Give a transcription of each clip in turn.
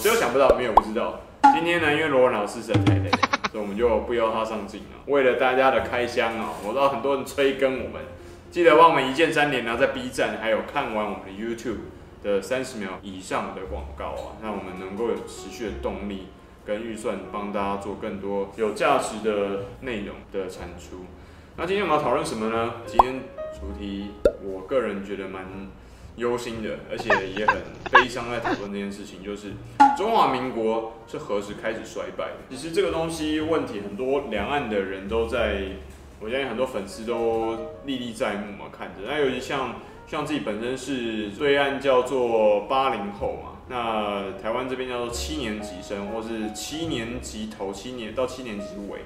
只有想不到，没有不知道。今天呢，因为罗文老师实在太累，所以我们就不邀他上镜了。为了大家的开箱啊，我知道很多人催更我们，记得帮我们一键三连，然后在 B 站还有看完我们的 YouTube 的三十秒以上的广告啊，让我们能够有持续的动力跟预算，帮大家做更多有价值的内容的产出。那今天我们要讨论什么呢？今天主题，我个人觉得蛮忧心的，而且也很悲伤，在讨论这件事情，就是中华民国是何时开始衰败的？其实这个东西问题很多，两岸的人都在，我相信很多粉丝都历历在目嘛，看着。那尤其像像自己本身是对岸叫做八零后嘛，那台湾这边叫做七年级生，或是七年级头七年到七年级尾。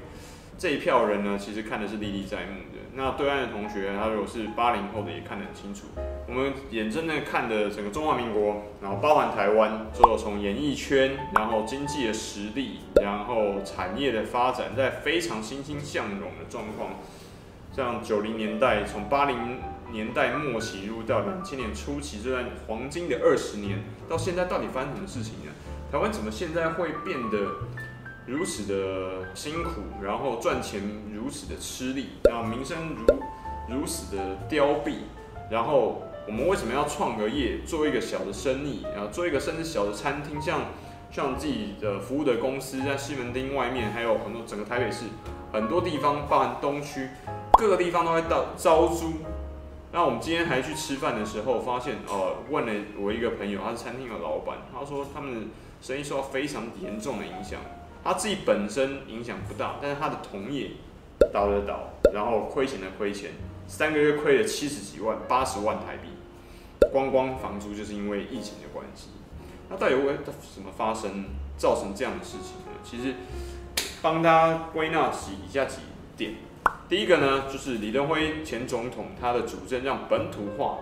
这一票人呢，其实看的是历历在目的。那对岸的同学，他如果是八零后的，也看得很清楚。我们眼睁睁看的整个中华民国，然后包含台湾，所有从演艺圈，然后经济的实力，然后产业的发展，在非常欣欣向荣的状况。像九零年代，从八零年代末期入到两千年初期这段黄金的二十年，到现在到底发生什么事情呢？台湾怎么现在会变得？如此的辛苦，然后赚钱如此的吃力，然后名声如如此的凋敝，然后我们为什么要创个业，做一个小的生意，然后做一个甚至小的餐厅，像像自己的服务的公司在西门町外面，还有很多整个台北市很多地方，包含东区各个地方都会到招租。那我们今天还去吃饭的时候，发现哦、呃，问了我一个朋友，他是餐厅的老板，他说他们生意受到非常严重的影响。他自己本身影响不大，但是他的同业倒了倒，然后亏钱的亏钱，三个月亏了七十几万、八十万台币，光光房租就是因为疫情的关系。那到底为什么发生，造成这样的事情呢？其实帮他归纳起以下几点。第一个呢，就是李登辉前总统他的主政让本土化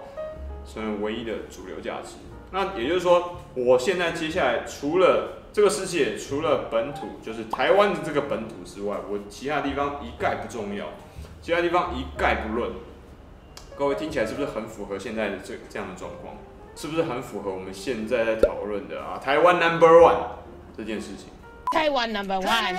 成为唯一的主流价值。那也就是说，我现在接下来除了这个世界除了本土，就是台湾的这个本土之外，我其他地方一概不重要，其他地方一概不论。各位听起来是不是很符合现在的这这样的状况？是不是很符合我们现在在讨论的啊？台湾 Number One 这件事情。台湾 Number One，台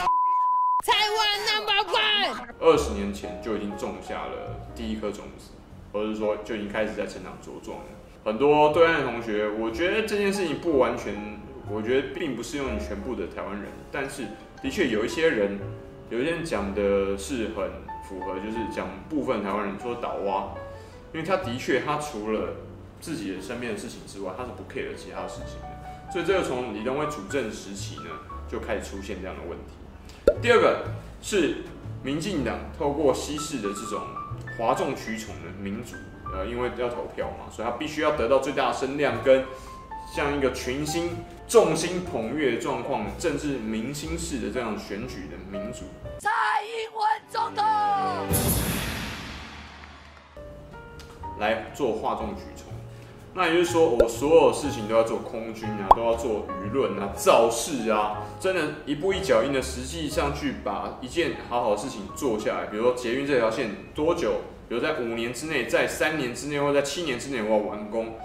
湾 Number One。二十年前就已经种下了第一颗种子，或者是说就已经开始在成长茁壮了。很多对岸的同学，我觉得这件事情不完全。我觉得并不适用于全部的台湾人，但是的确有一些人，有一些人讲的是很符合，就是讲部分台湾人说倒蛙，因为他的确他除了自己的身边的事情之外，他是不 care 其他事情的，所以这个从李登辉主政时期呢就开始出现这样的问题。第二个是民进党透过西式的这种哗众取宠的民主，呃，因为要投票嘛，所以他必须要得到最大的声量跟。像一个群星众星捧月的状况，政治明星式的这样选举的民主，蔡英文总统来做哗众取宠，那也就是说，我所有事情都要做空军啊，都要做舆论啊，造势啊，真的，一步一脚印的，实际上去把一件好好的事情做下来。比如说捷运这条线多久？比如在五年之内，在三年之内，或者在七年之内，我要完工。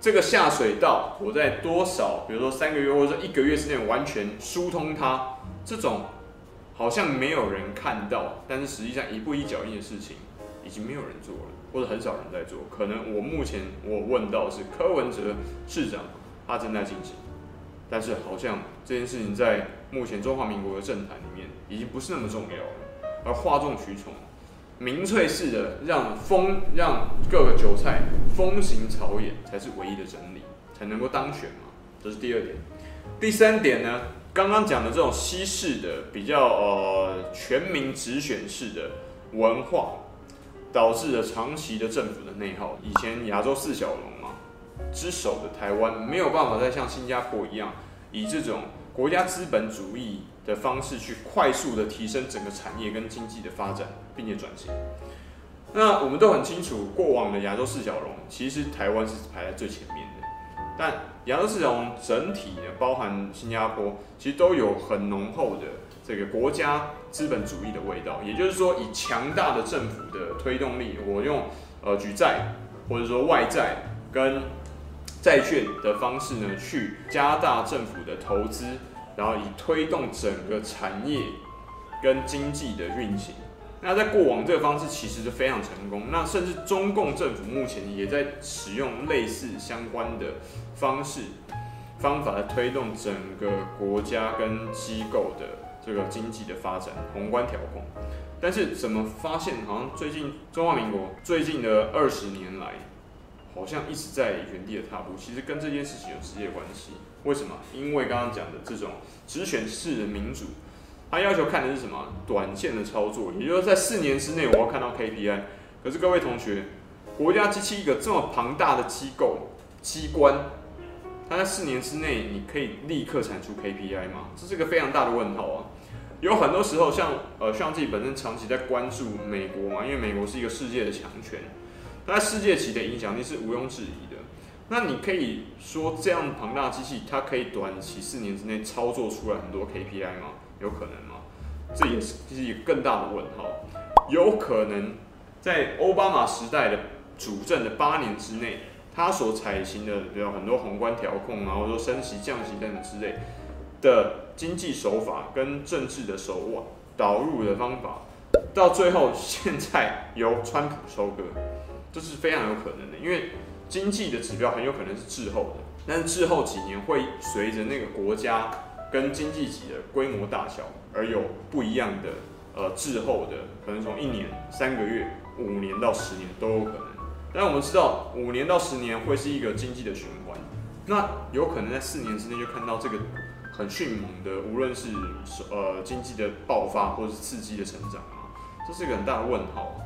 这个下水道，我在多少，比如说三个月或者说一个月之内完全疏通它，这种好像没有人看到，但是实际上一步一脚印的事情，已经没有人做了，或者很少人在做。可能我目前我问到是柯文哲市长，他正在进行，但是好像这件事情在目前中华民国的政坛里面，已经不是那么重要了，而哗众取宠。民粹式的让风让各个韭菜风行草野才是唯一的真理，才能够当选嘛。这是第二点。第三点呢，刚刚讲的这种西式的比较呃全民直选式的文化，导致了长期的政府的内耗。以前亚洲四小龙嘛之首的台湾没有办法再像新加坡一样以这种。国家资本主义的方式去快速的提升整个产业跟经济的发展，并且转型。那我们都很清楚，过往的亚洲四小龙，其实台湾是排在最前面的。但亚洲四小龙整体呢，包含新加坡，其实都有很浓厚的这个国家资本主义的味道。也就是说，以强大的政府的推动力，我用呃举债或者说外债跟债券的方式呢，去加大政府的投资，然后以推动整个产业跟经济的运行。那在过往这个方式其实是非常成功，那甚至中共政府目前也在使用类似相关的方式方法来推动整个国家跟机构的这个经济的发展，宏观调控。但是怎么发现好像最近中华民国最近的二十年来，好像一直在原地的踏步，其实跟这件事情有直接关系。为什么？因为刚刚讲的这种直选式的民主。他要求看的是什么？短线的操作，也就是在四年之内我要看到 KPI。可是各位同学，国家机器一个这么庞大的机构机关，它在四年之内你可以立刻产出 KPI 吗？这是一个非常大的问号啊！有很多时候，像呃像自己本身长期在关注美国嘛，因为美国是一个世界的强权，它在世界级的影响力是毋庸置疑的。那你可以说这样庞大的机器，它可以短期四年之内操作出来很多 KPI 吗？有可能吗？这也是其实一个更大的问号。有可能在奥巴马时代的主政的八年之内，他所采行的比如很多宏观调控，然后说升息、降息等等之类的经济手法跟政治的手腕导入的方法，到最后现在由川普收割，这是非常有可能的。因为经济的指标很有可能是滞后的，但是滞后几年会随着那个国家。跟经济体的规模大小而有不一样的呃滞后的，可能从一年、三个月、五年到十年都有可能。但我们知道，五年到十年会是一个经济的循环，那有可能在四年之内就看到这个很迅猛的，无论是呃经济的爆发或是刺激的成长啊，这是一个很大的问号。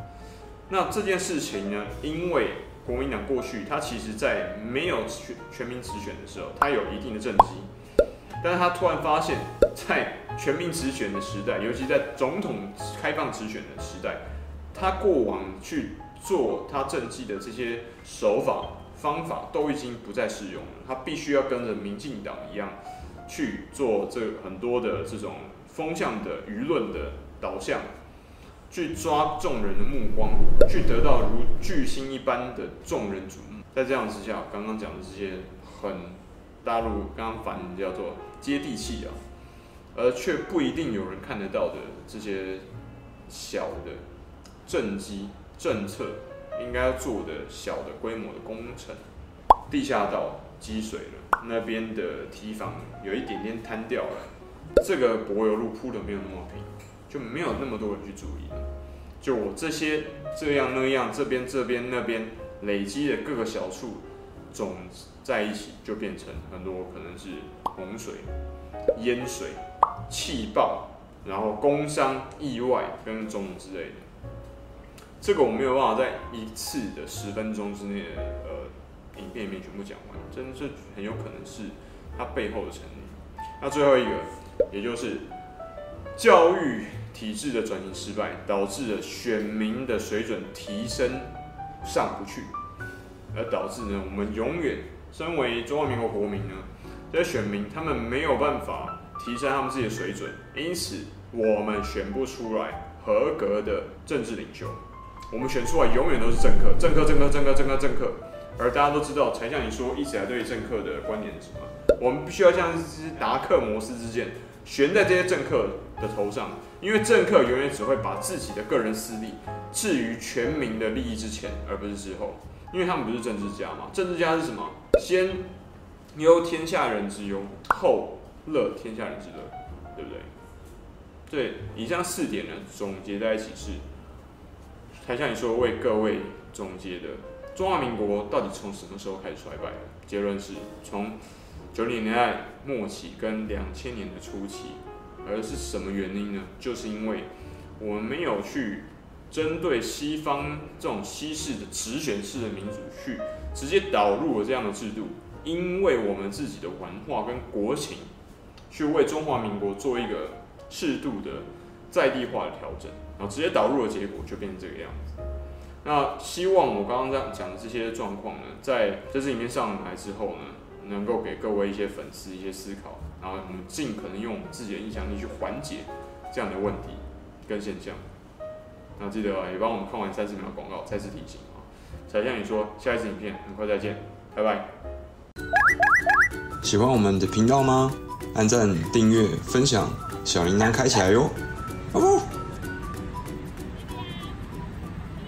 那这件事情呢，因为国民党过去他其实在没有全全民直选的时候，他有一定的政绩。但是他突然发现，在全民直选的时代，尤其在总统开放直选的时代，他过往去做他政绩的这些手法方法都已经不再适用了。他必须要跟着民进党一样去做这很多的这种风向的舆论的导向，去抓众人的目光，去得到如巨星一般的众人瞩目。在这样之下，刚刚讲的这些很。大陆刚刚反叫做接地气啊，而却不一定有人看得到的这些小的政绩政策，应该要做的小的规模的工程，地下道积水了，那边的堤防有一点点坍掉了，这个柏油路铺的没有那么平，就没有那么多人去注意。就我这些这样那样，这边这边那边累积的各个小处总。在一起就变成很多可能是洪水、淹水、气爆，然后工伤、意外跟种之类的。这个我没有办法在一次的十分钟之内的呃影片里面全部讲完，真的是很有可能是它背后的成因。那最后一个，也就是教育体制的转型失败，导致了选民的水准提升上不去，而导致呢我们永远。身为中华民国国民呢，这些选民他们没有办法提升他们自己的水准，因此我们选不出来合格的政治领袖。我们选出来永远都是政客，政客，政客，政客，政客，政客。而大家都知道，才像你说，一直以来对政客的观点是什么？我们必须要像一支达克摩斯之剑，悬在这些政客的头上，因为政客永远只会把自己的个人私利置于全民的利益之前，而不是之后。因为他们不是政治家嘛？政治家是什么？先忧天下人之忧，后乐天下人之乐，对不对？对，以上四点呢，总结在一起是，才像你说为各位总结的，中华民国到底从什么时候开始衰败的？结论是从九零年代末期跟两千年的初期，而是什么原因呢？就是因为我们没有去。针对西方这种西式的直选式的民主，去直接导入了这样的制度，因为我们自己的文化跟国情，去为中华民国做一个适度的在地化的调整，然后直接导入的结果就变成这个样子。那希望我刚刚这样讲的这些状况呢，在这次影片上来之后呢，能够给各位一些粉丝一些思考，然后我们尽可能用我们自己的影响力去缓解这样的问题跟现象。那记得，也帮我们看完三十秒广告，再次提醒啊。才向你说，下一次影片很快再见，拜拜。喜欢我们的频道吗？按赞、订阅、分享，小铃铛开起来哟！哦。